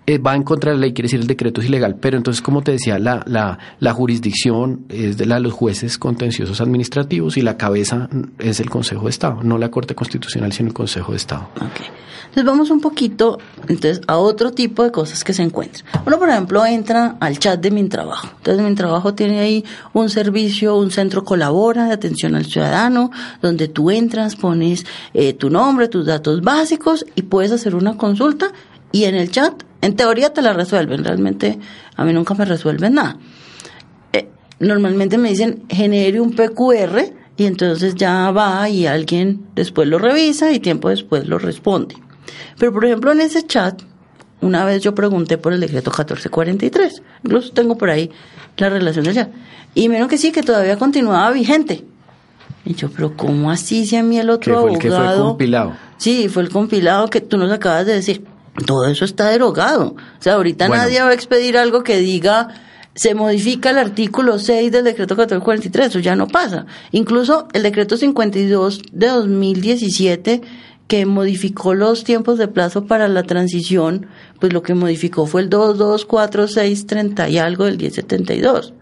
va en contra de la ley, quiere decir el decreto es ilegal, pero entonces, como te decía, la, la, la jurisdicción es de la de los jueces contenciosos administrativos y la cabeza es el Consejo de Estado, no la Corte Constitucional, sino el Consejo de Estado. Okay. Entonces vamos un poquito entonces, a otro tipo de cosas que se encuentran. Uno, por ejemplo, entra al chat de Mi Trabajo. Entonces, Mi Trabajo tiene ahí un servicio, un centro colabora de atención al ciudadano, donde tú entras, pones eh, tu nombre, tus datos básicos y puedes hacer una consulta y en el chat en teoría te la resuelven, realmente a mí nunca me resuelven nada. Eh, normalmente me dicen genere un PQR y entonces ya va y alguien después lo revisa y tiempo después lo responde. Pero por ejemplo en ese chat, una vez yo pregunté por el decreto 1443, incluso tengo por ahí la relación del chat, y me que sí, que todavía continuaba vigente. Y yo, pero ¿cómo así si a mí el otro fue abogado... El que fue compilado. Sí, fue el compilado que tú nos acabas de decir todo eso está derogado. O sea, ahorita bueno. nadie va a expedir algo que diga se modifica el artículo 6 del decreto 1443, eso ya no pasa. Incluso el decreto 52 de 2017 que modificó los tiempos de plazo para la transición, pues lo que modificó fue el 224630 y algo del 1072.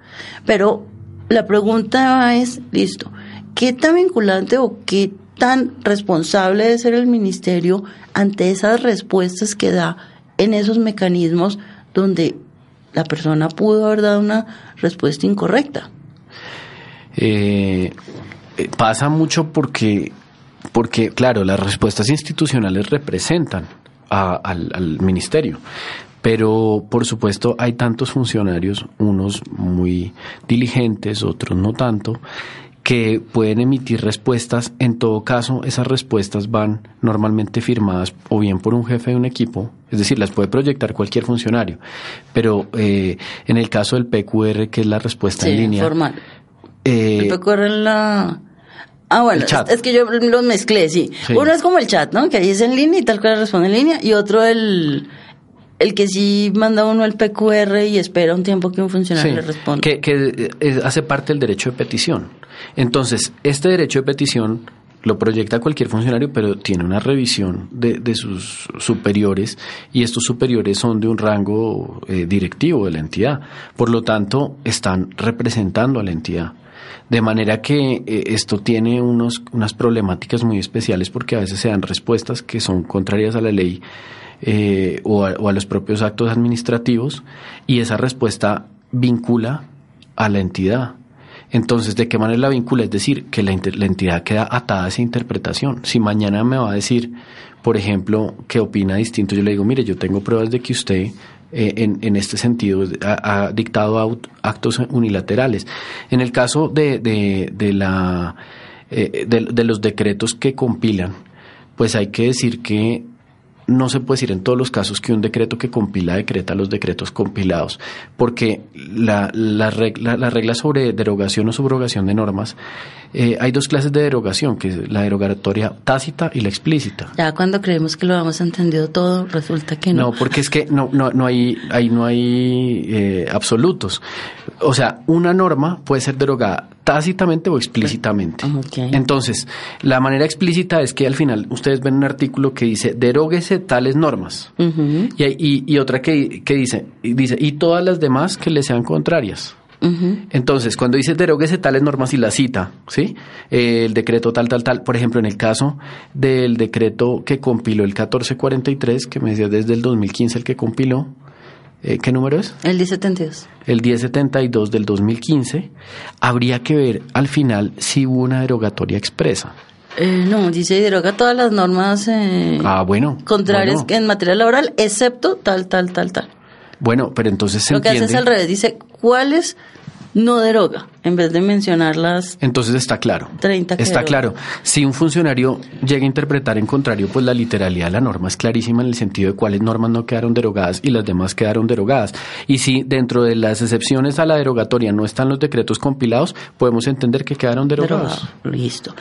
Pero la pregunta es, listo, ¿qué tan vinculante o qué tan responsable de ser el ministerio ante esas respuestas que da en esos mecanismos donde la persona pudo haber dado una respuesta incorrecta? Eh, pasa mucho porque, porque, claro, las respuestas institucionales representan al ministerio, pero por supuesto hay tantos funcionarios, unos muy diligentes, otros no tanto, que pueden emitir respuestas. En todo caso, esas respuestas van normalmente firmadas o bien por un jefe de un equipo, es decir, las puede proyectar cualquier funcionario. Pero eh, en el caso del PQR, que es la respuesta sí, en línea. formal. Eh, el PQR en la... Ah, bueno, es, es, que yo los mezclé, sí. sí. Uno es como el chat, ¿no? Que ahí es en línea y tal cual responde en línea. Y otro el el que sí manda uno el PQR y espera un tiempo que un funcionario sí, le responda. Que, que es, hace parte del derecho de petición. Entonces, este derecho de petición lo proyecta cualquier funcionario, pero tiene una revisión de, sus superiores y estos superiores son de un rango eh, directivo de la entidad. Por lo tanto, están representando a la entidad. De manera que eh, esto tiene unos, unas problemáticas muy especiales porque a veces se dan respuestas que son contrarias a la ley eh, o, a, los propios actos administrativos y esa respuesta vincula a la entidad. Entonces, ¿de qué manera la vincula? Es decir, que la, entidad queda atada a esa interpretación. Si mañana me va a decir, por ejemplo, que opina distinto, yo le digo, mire, yo tengo pruebas de que usted eh, en, en, este sentido ha, dictado actos unilaterales. En el caso de, de, de la, eh, de los decretos que compilan, pues hay que decir que no se puede decir en todos los casos que un decreto que compila decreta los decretos compilados, porque la, la, regla, la regla sobre derogación o subrogación de normas, eh, hay dos clases de derogación, que es la derogatoria tácita y la explícita. Ya cuando creemos que lo hemos entendido todo, resulta que no. No, porque es que no, no, no hay, ahí no hay eh, absolutos. O sea, una norma puede ser derogada tácitamente o explícitamente. Entonces, la manera explícita es que al final ustedes ven un artículo que dice deróguese tales normas y, y, otra que, que, dice, dice y todas las demás que le sean contrarias. Entonces, cuando dice deróguese tales normas y la cita, ¿sí? el decreto tal, tal, tal, por ejemplo, en el caso del decreto que compiló el 1443, que me decía desde el 2015 el que compiló, eh, ¿Qué número es? El 1072. El 1072 del 2015. Habría que ver al final si hubo una derogatoria expresa. Eh, no, dice deroga todas las normas eh, ah, bueno, contrarias en materia laboral, excepto tal, tal, tal, tal. Bueno, pero entonces se Lo que hace es al revés, dice cuáles no deroga, en vez de mencionarlas. Entonces está claro. 30 está claro. Si un funcionario llega a interpretar en contrario, pues la literalidad de la norma es clarísima en el sentido de cuáles normas no quedaron derogadas y las demás quedaron derogadas. Y si dentro de las excepciones a la derogatoria no están los decretos compilados, podemos entender que quedaron derogados. Listo.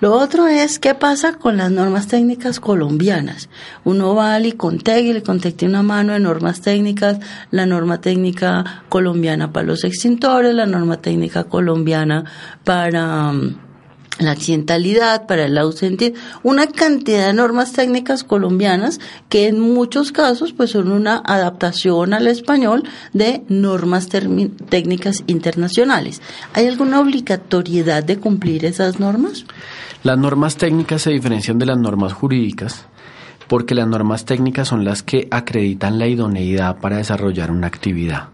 Lo otro es qué pasa con las normas técnicas colombianas. Uno va al ICONTEC y el ICONTEC tiene una mano de normas técnicas, la norma técnica colombiana para los extintores, la norma técnica colombiana para um, la accidentalidad, para el ausentismo, una cantidad de normas técnicas colombianas que en muchos casos pues son una adaptación al español de normas técnicas internacionales. ¿Hay alguna obligatoriedad de cumplir esas normas? Las normas técnicas se diferencian de las normas jurídicas porque las normas técnicas son las que acreditan la idoneidad para desarrollar una actividad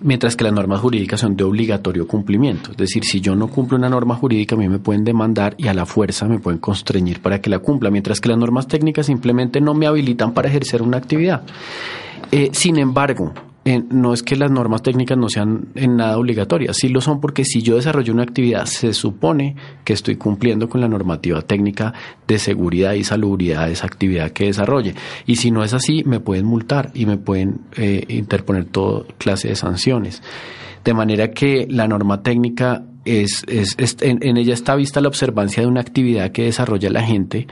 mientras que las normas jurídicas son de obligatorio cumplimiento. Es decir, si yo no cumplo una norma jurídica, a mí me pueden demandar y a la fuerza me pueden constreñir para que la cumpla, mientras que las normas técnicas simplemente no me habilitan para ejercer una actividad. Eh, sin embargo, no es que las normas técnicas no sean en nada obligatorias, sí lo son porque si yo desarrollo una actividad se supone que estoy cumpliendo con la normativa técnica de seguridad y salubridad de esa actividad que desarrolle. Y si no es así, me pueden multar y me pueden eh, interponer toda clase de sanciones. De manera que la norma técnica es, es, en, en, ella está vista la observancia de una actividad que desarrolla la gente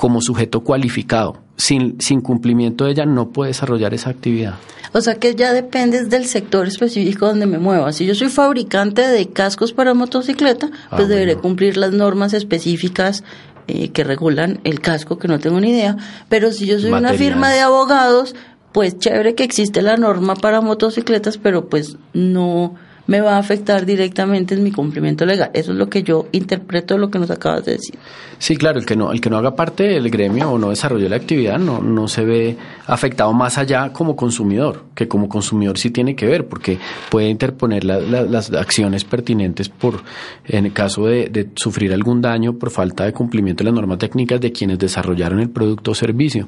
como sujeto cualificado. Sin, sin cumplimiento de ella no puede desarrollar esa actividad. O sea que ya depende del sector específico donde me mueva. Si yo soy fabricante de cascos para motocicleta, ah, pues deberé cumplir las normas específicas eh, que regulan el casco, que no tengo ni idea. Pero si yo soy una firma de abogados, pues chévere que existe la norma para motocicletas, pero pues no me va a afectar directamente en mi cumplimiento legal. Eso es lo que yo interpreto de lo que nos acabas de decir. Sí, claro, el que no, el que no haga parte del gremio o no desarrolle la actividad no, no se ve afectado más allá como consumidor, que como consumidor sí tiene que ver, porque puede interponer las acciones pertinentes por, en el caso de, sufrir algún daño por falta de cumplimiento de las normas técnicas de quienes desarrollaron el producto o servicio.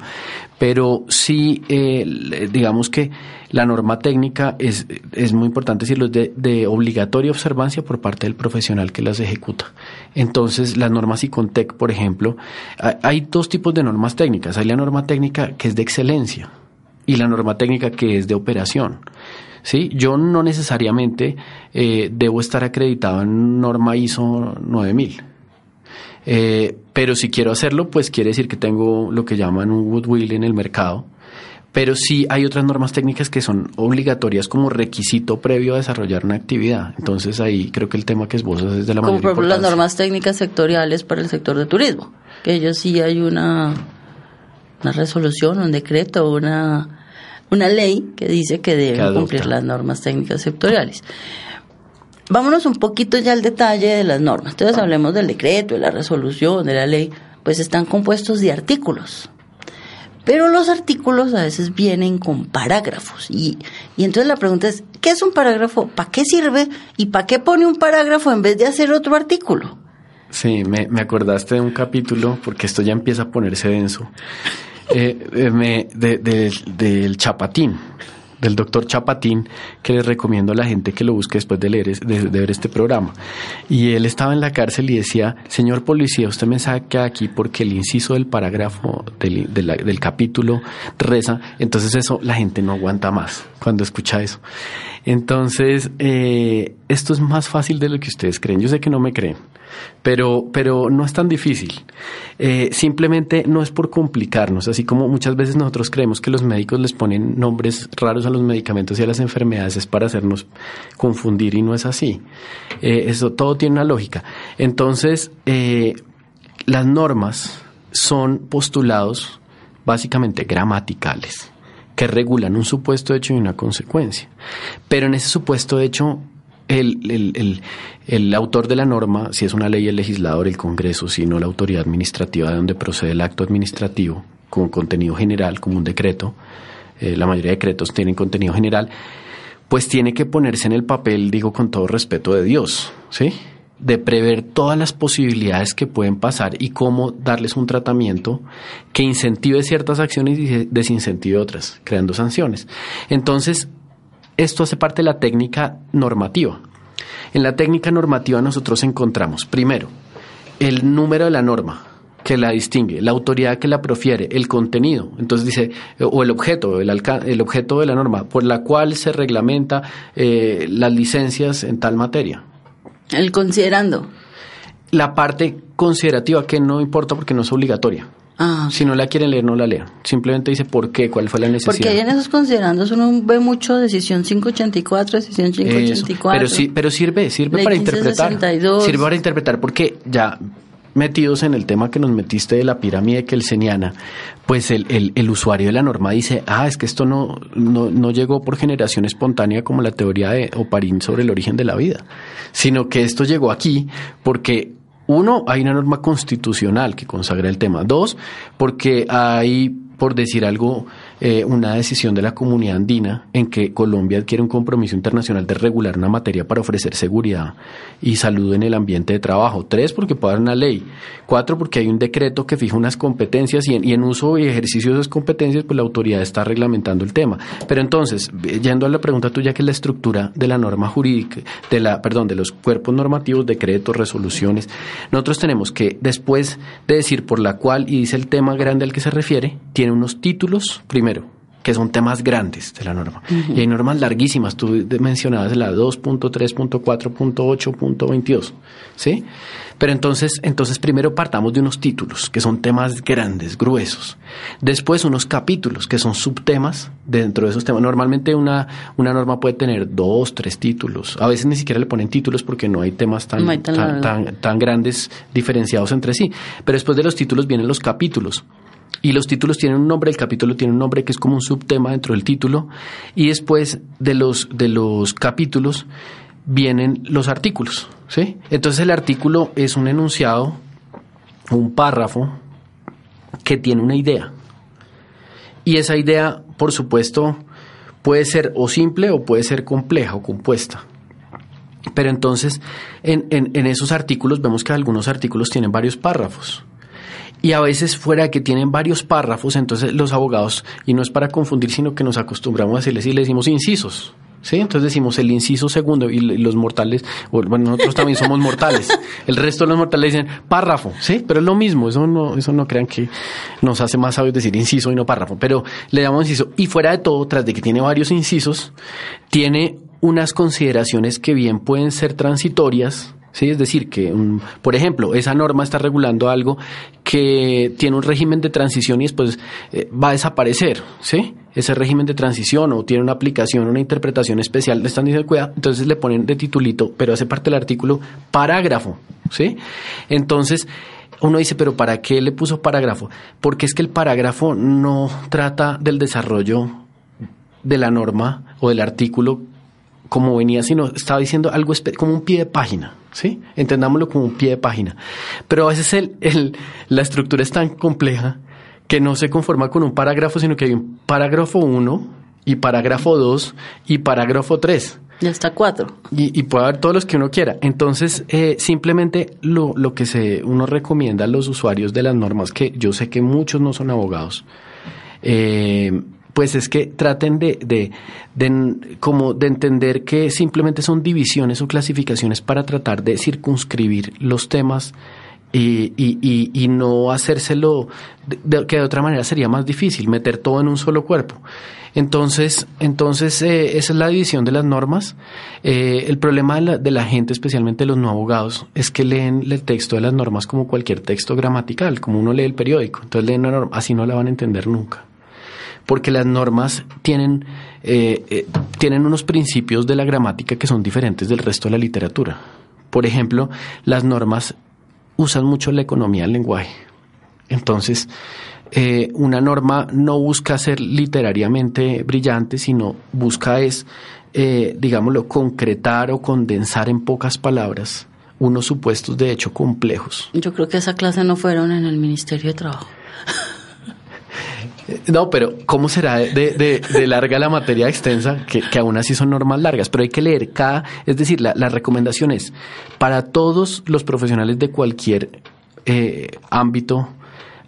Pero sí, eh, digamos que la norma técnica es, es muy importante decirlo, es de, obligatoria observancia por parte del profesional que las ejecuta. Entonces, las normas ICONTEC, por ejemplo, hay dos tipos de normas técnicas. Hay la norma técnica que es de excelencia y la norma técnica que es de operación. ¿sí? Yo no necesariamente eh, debo estar acreditado en norma ISO 9000. Eh, pero si quiero hacerlo, pues quiere decir que tengo lo que llaman un goodwill en el mercado pero sí hay otras normas técnicas que son obligatorias como requisito previo a desarrollar una actividad. Entonces ahí creo que el tema que esbozas es de la Como por ejemplo las normas técnicas sectoriales para el sector de turismo, que ellos sí hay una, una resolución, un decreto, una, una ley que dice que deben cumplir las normas técnicas sectoriales. vámonos un poquito ya al detalle de las normas. Entonces hablemos del decreto, de la resolución, de la ley, pues están compuestos de artículos. Pero los artículos a veces vienen con parágrafos. Y, y entonces la pregunta es, ¿qué es un parágrafo? ¿Para qué sirve? ¿Y para qué pone un parágrafo en vez de hacer otro artículo? Sí, me, acordaste de un capítulo, porque esto ya empieza a ponerse denso, eh, eh, me, de, de, del Chapatín del doctor Chapatín, que les recomiendo a la gente que lo busque después de leer de, ver este programa. Y él estaba en la cárcel y decía, señor policía, usted me saca aquí porque el inciso del parágrafo del, del capítulo reza, entonces eso la gente no aguanta más cuando escucha eso. Entonces, eh, esto es más fácil de lo que ustedes creen. Yo sé que no me creen, pero, pero no es tan difícil. Eh, simplemente no es por complicarnos, así como muchas veces nosotros creemos que los médicos les ponen nombres raros a los medicamentos y a las enfermedades es para hacernos confundir y no es así. Eh, eso todo tiene una lógica. Entonces, las normas son postulados básicamente gramaticales que regulan un supuesto hecho y una consecuencia. Pero en ese supuesto hecho, el, el, autor de la norma, si es una ley, el legislador, el Congreso, si no la autoridad administrativa de donde procede el acto administrativo, con contenido general, como un decreto, eh, la mayoría de decretos tienen contenido general, pues tiene que ponerse en el papel, digo con todo respeto de Dios, ¿sí? de prever todas las posibilidades que pueden pasar y cómo darles un tratamiento que incentive ciertas acciones y desincentive otras, creando sanciones. Entonces, esto hace parte de la técnica normativa. En la técnica normativa nosotros encontramos, primero, el número de la norma que la distingue, la autoridad que la profiere, el contenido, entonces dice, o el objeto, el, el objeto de la norma, por la cual se reglamenta eh, las licencias en tal materia. El considerando. La parte considerativa que no importa porque no es obligatoria. Ah. Si no la quieren leer, no la lean. Simplemente dice por qué, cuál fue la necesidad. Porque en esos considerandos uno ve mucho decisión 584, decisión 584. pero sí, pero sirve, sirve para interpretar. Sirve para interpretar porque ya metidos en el tema que nos metiste de la pirámide kelseniana, pues el, el, el, usuario de la norma dice, ah, es que esto no, no, no, llegó por generación espontánea como la teoría de Oparín sobre el origen de la vida, sino que esto llegó aquí porque uno, hay una norma constitucional que consagra el tema. Dos, porque hay, por decir algo, eh, una decisión de la comunidad andina en que Colombia adquiere un compromiso internacional de regular una materia para ofrecer seguridad y salud en el ambiente de trabajo. Tres, porque puede haber una ley. Cuatro, porque hay un decreto que fija unas competencias y en, uso y ejercicio de esas competencias, pues la autoridad está reglamentando el tema. Pero entonces, yendo a la pregunta tuya, que es la estructura de la norma jurídica, de la, perdón, de los cuerpos normativos, decretos, resoluciones, nosotros tenemos que, después de decir por la cual, y dice el tema grande al que se refiere, tiene unos títulos, primero, que son temas grandes de la norma. Y hay normas larguísimas, tú mencionabas la 2.3.4.8.22, ¿sí? Pero entonces, entonces primero partamos de unos títulos, que son temas grandes, gruesos. Después unos capítulos, que son subtemas dentro de esos temas. Normalmente una, una norma puede tener dos, tres títulos. A veces ni siquiera le ponen títulos porque no hay temas tan, tan, tan, tan grandes diferenciados entre sí. Pero después de los títulos vienen los capítulos y los títulos tienen un nombre, el capítulo tiene un nombre que es como un subtema dentro del título, y después de los, de los capítulos vienen los artículos, ¿sí? Entonces el artículo es un enunciado, un párrafo, que tiene una idea. Y esa idea, por supuesto, puede ser o simple o puede ser compleja o compuesta. Pero entonces, en, en, en esos artículos vemos que algunos artículos tienen varios párrafos. Y a veces fuera de que tienen varios párrafos, entonces los abogados, y no es para confundir, sino que nos acostumbramos a decirles y le decimos incisos. ¿Sí? Entonces decimos el inciso segundo y los mortales, bueno, nosotros también somos mortales. <laughs> El resto de los mortales dicen párrafo, ¿sí? Pero es lo mismo, eso no, eso no crean que nos hace más sabios decir inciso y no párrafo, pero le damos inciso. Y fuera de todo, tras de que tiene varios incisos, tiene unas consideraciones que bien pueden ser transitorias, ¿sí? Es decir, que, por ejemplo, esa norma está regulando algo que tiene un régimen de transición y después eh, va a desaparecer, ¿sí? Ese régimen de transición o tiene una aplicación, una interpretación especial, le están diciendo cuidado, entonces le ponen de titulito, pero hace parte del artículo parágrafo, ¿sí? Entonces, uno dice, pero ¿para qué le puso parágrafo? Porque es que el parágrafo no trata del desarrollo de la norma o del artículo como venía, sino estaba diciendo algo como un pie de página, ¿sí? Entendámoslo como un pie de página. Pero a veces el, el, la estructura es tan compleja que no se conforma con un parágrafo, sino que hay un parágrafo 1 y parágrafo 2 y parágrafo 3. Y hasta cuatro. Y, y, puede haber todos los que uno quiera. Entonces, eh, simplemente lo, lo que se, uno recomienda a los usuarios de las normas, que yo sé que muchos no son abogados, eh, pues es que traten de, de, de, como de entender que simplemente son divisiones o clasificaciones para tratar de circunscribir los temas y, y, y, no hacérselo, que de otra manera sería más difícil, meter todo en un solo cuerpo. Entonces, entonces eh, esa es la división de las normas. Eh, el problema de la, de la, gente, especialmente los no abogados, es que leen el texto de las normas como cualquier texto gramatical, como uno lee el periódico. Entonces leen una norma, así no la van a entender nunca. Porque las normas tienen, eh, tienen unos principios de la gramática que son diferentes del resto de la literatura. Por ejemplo, las normas usan mucho la economía del lenguaje. Entonces, eh, una norma no busca ser literariamente brillante, sino busca es, eh, digámoslo, concretar o condensar en pocas palabras unos supuestos de hecho complejos. Yo creo que esa clase no fueron en el Ministerio de Trabajo. <laughs> No, pero ¿cómo será de, larga la materia extensa? Que, aún así son normas largas, pero hay que leer cada, es decir, la, la recomendación es para todos los profesionales de cualquier eh, ámbito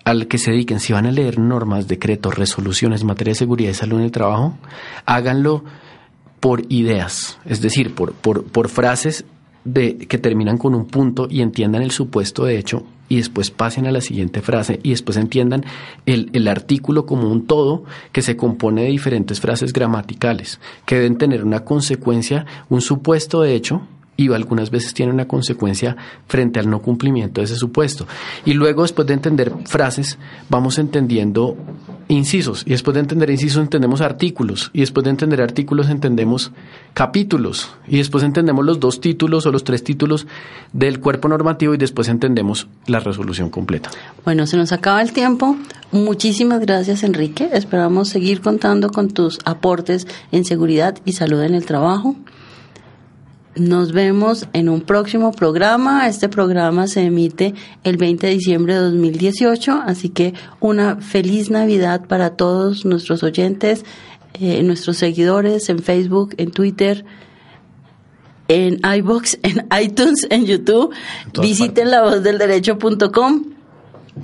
al que se dediquen, si van a leer normas, decretos, resoluciones en materia de seguridad y salud en el trabajo, háganlo por ideas, es decir, por, por, por frases de, que terminan con un punto y entiendan el supuesto de hecho y después pasen a la siguiente frase y después entiendan el, el, artículo como un todo que se compone de diferentes frases gramaticales que deben tener una consecuencia, un supuesto de hecho y algunas veces tiene una consecuencia frente al no cumplimiento de ese supuesto. Y luego, después de entender frases, vamos entendiendo incisos, y después de entender incisos entendemos artículos, y después de entender artículos entendemos capítulos, y después entendemos los dos títulos o los tres títulos del cuerpo normativo y después entendemos la resolución completa. Bueno, se nos acaba el tiempo. Muchísimas gracias, Enrique. Esperamos seguir contando con tus aportes en seguridad y salud en el trabajo. Nos vemos en un próximo programa. Este programa se emite el 20 de diciembre de 2018, así que una feliz Navidad para todos nuestros oyentes, eh, nuestros seguidores en Facebook, en Twitter, en iBox, <laughs> en iTunes, en YouTube. Visiten lavozdelderecho.com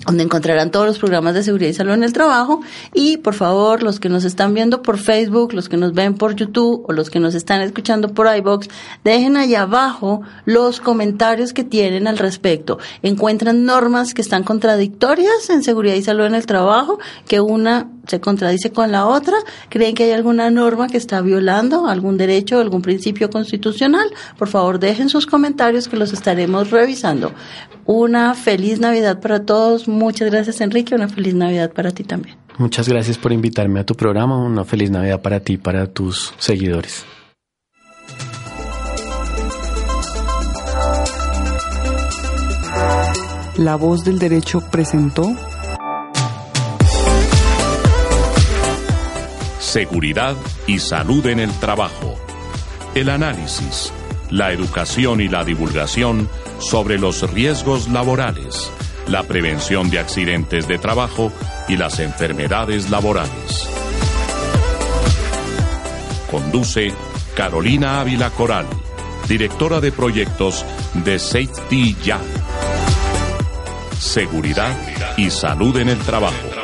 donde encontrarán todos los programas de seguridad y salud en el trabajo. Y por favor, los que nos están viendo por Facebook, los que nos ven por YouTube o los que nos están escuchando por iBox, dejen allá abajo los comentarios que tienen al respecto. Encuentran normas que están contradictorias en seguridad y salud en el trabajo, que una se contradice con la otra, creen que hay alguna norma que está violando algún derecho o algún principio constitucional, por favor dejen sus comentarios que los estaremos revisando. Una feliz Navidad para todos. Muchas gracias Enrique, una feliz Navidad para ti también. Muchas gracias por invitarme a tu programa, una feliz Navidad para ti y para tus seguidores. La voz del derecho presentó seguridad y salud en el trabajo, el análisis, la educación y la divulgación sobre los riesgos laborales, la prevención de accidentes de trabajo y las enfermedades laborales. Conduce Carolina Ávila Coral, directora de proyectos de Safety Ya. Seguridad y salud en el trabajo.